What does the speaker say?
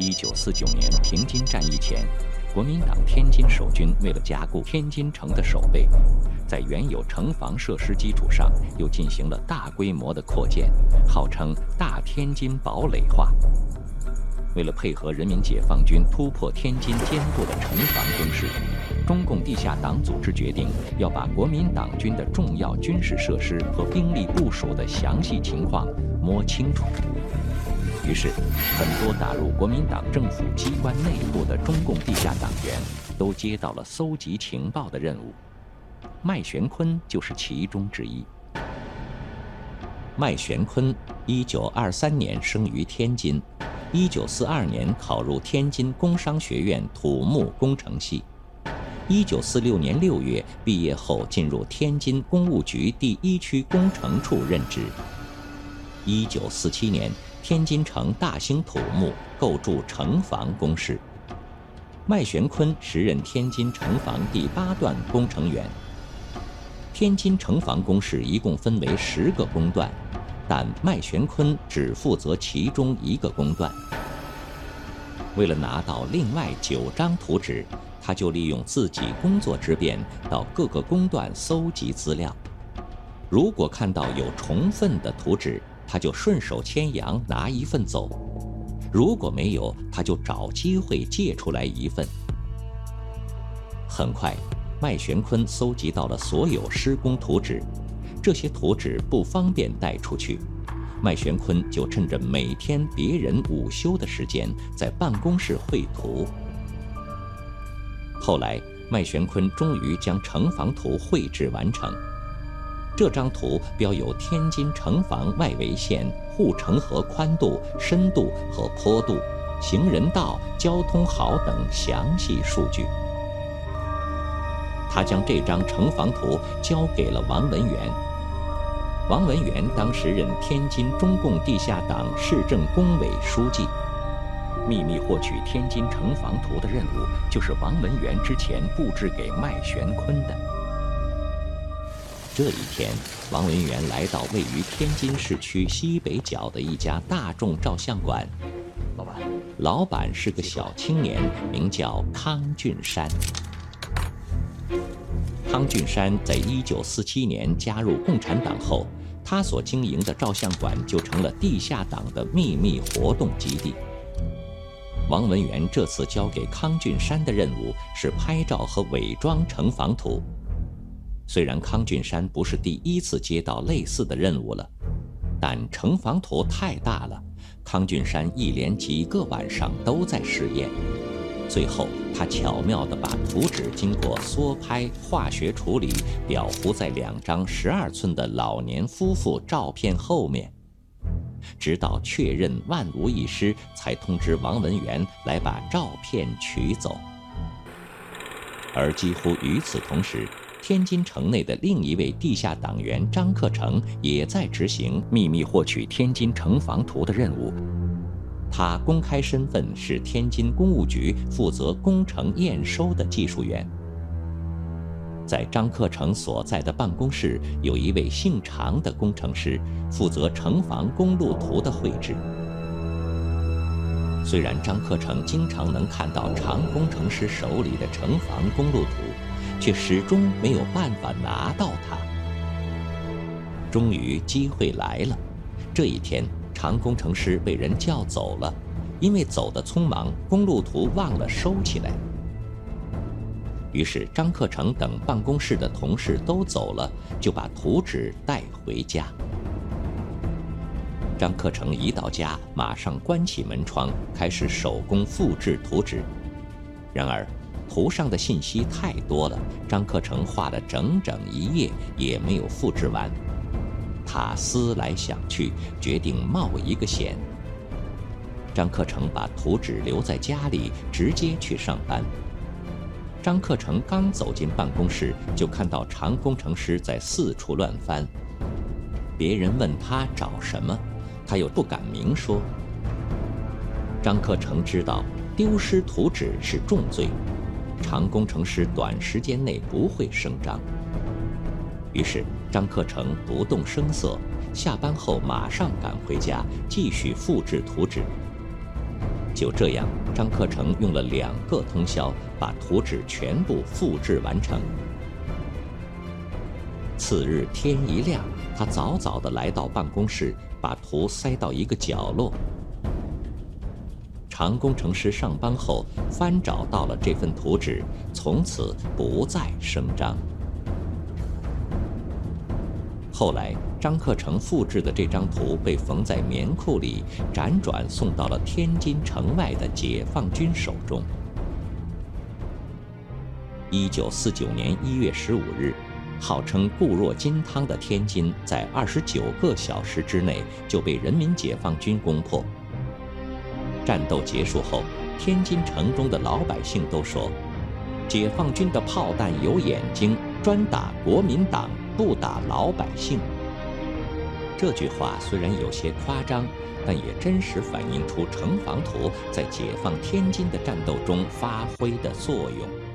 一九四九年平津战役前，国民党天津守军为了加固天津城的守备，在原有城防设施基础上又进行了大规模的扩建，号称“大天津堡垒化”。为了配合人民解放军突破天津坚固的城防工事，中共地下党组织决定要把国民党军的重要军事设施和兵力部署的详细情况摸清楚。于是，很多打入国民党政府机关内部的中共地下党员都接到了搜集情报的任务。麦玄坤就是其中之一。麦玄坤，一九二三年生于天津。一九四二年考入天津工商学院土木工程系，一九四六年六月毕业后进入天津工务局第一区工程处任职。一九四七年，天津城大兴土木，构筑城防工事。麦玄坤时任天津城防第八段工程员。天津城防工事一共分为十个工段。但麦玄坤只负责其中一个工段。为了拿到另外九张图纸，他就利用自己工作之便到各个工段搜集资料。如果看到有重份的图纸，他就顺手牵羊拿一份走；如果没有，他就找机会借出来一份。很快，麦玄坤搜集到了所有施工图纸。这些图纸不方便带出去，麦玄坤就趁着每天别人午休的时间，在办公室绘图。后来，麦玄坤终于将城防图绘制完成。这张图标有天津城防外围线护城河宽度、深度和坡度、行人道、交通好等详细数据。他将这张城防图交给了王文元。王文元当时任天津中共地下党市政工委书记，秘密获取天津城防图的任务就是王文元之前布置给麦玄坤的。这一天，王文元来到位于天津市区西北角的一家大众照相馆，老板，老板是个小青年，名叫康俊山。康俊山在一九四七年加入共产党后。他所经营的照相馆就成了地下党的秘密活动基地。王文元这次交给康俊山的任务是拍照和伪装城防图。虽然康俊山不是第一次接到类似的任务了，但城防图太大了，康俊山一连几个晚上都在试验。最后，他巧妙地把图纸经过缩拍、化学处理，裱糊在两张十二寸的老年夫妇照片后面，直到确认万无一失，才通知王文元来把照片取走。而几乎与此同时，天津城内的另一位地下党员张克成也在执行秘密获取天津城防图的任务。他公开身份是天津工务局负责工程验收的技术员。在张克成所在的办公室，有一位姓常的工程师负责城防公路图的绘制。虽然张克成经常能看到常工程师手里的城防公路图，却始终没有办法拿到它。终于机会来了，这一天。常工程师被人叫走了，因为走得匆忙，公路图忘了收起来。于是张克成等办公室的同事都走了，就把图纸带回家。张克成一到家，马上关起门窗，开始手工复制图纸。然而，图上的信息太多了，张克成画了整整一夜也没有复制完。他思来想去，决定冒一个险。张克成把图纸留在家里，直接去上班。张克成刚走进办公室，就看到常工程师在四处乱翻。别人问他找什么，他又不敢明说。张克成知道丢失图纸是重罪，常工程师短时间内不会声张。于是张克成不动声色，下班后马上赶回家继续复制图纸。就这样，张克成用了两个通宵，把图纸全部复制完成。次日天一亮，他早早地来到办公室，把图塞到一个角落。常工程师上班后翻找到了这份图纸，从此不再声张。后来，张克成复制的这张图被缝在棉裤里，辗转送到了天津城外的解放军手中。一九四九年一月十五日，号称固若金汤的天津，在二十九个小时之内就被人民解放军攻破。战斗结束后，天津城中的老百姓都说：“解放军的炮弹有眼睛，专打国民党。”不打老百姓。这句话虽然有些夸张，但也真实反映出城防图在解放天津的战斗中发挥的作用。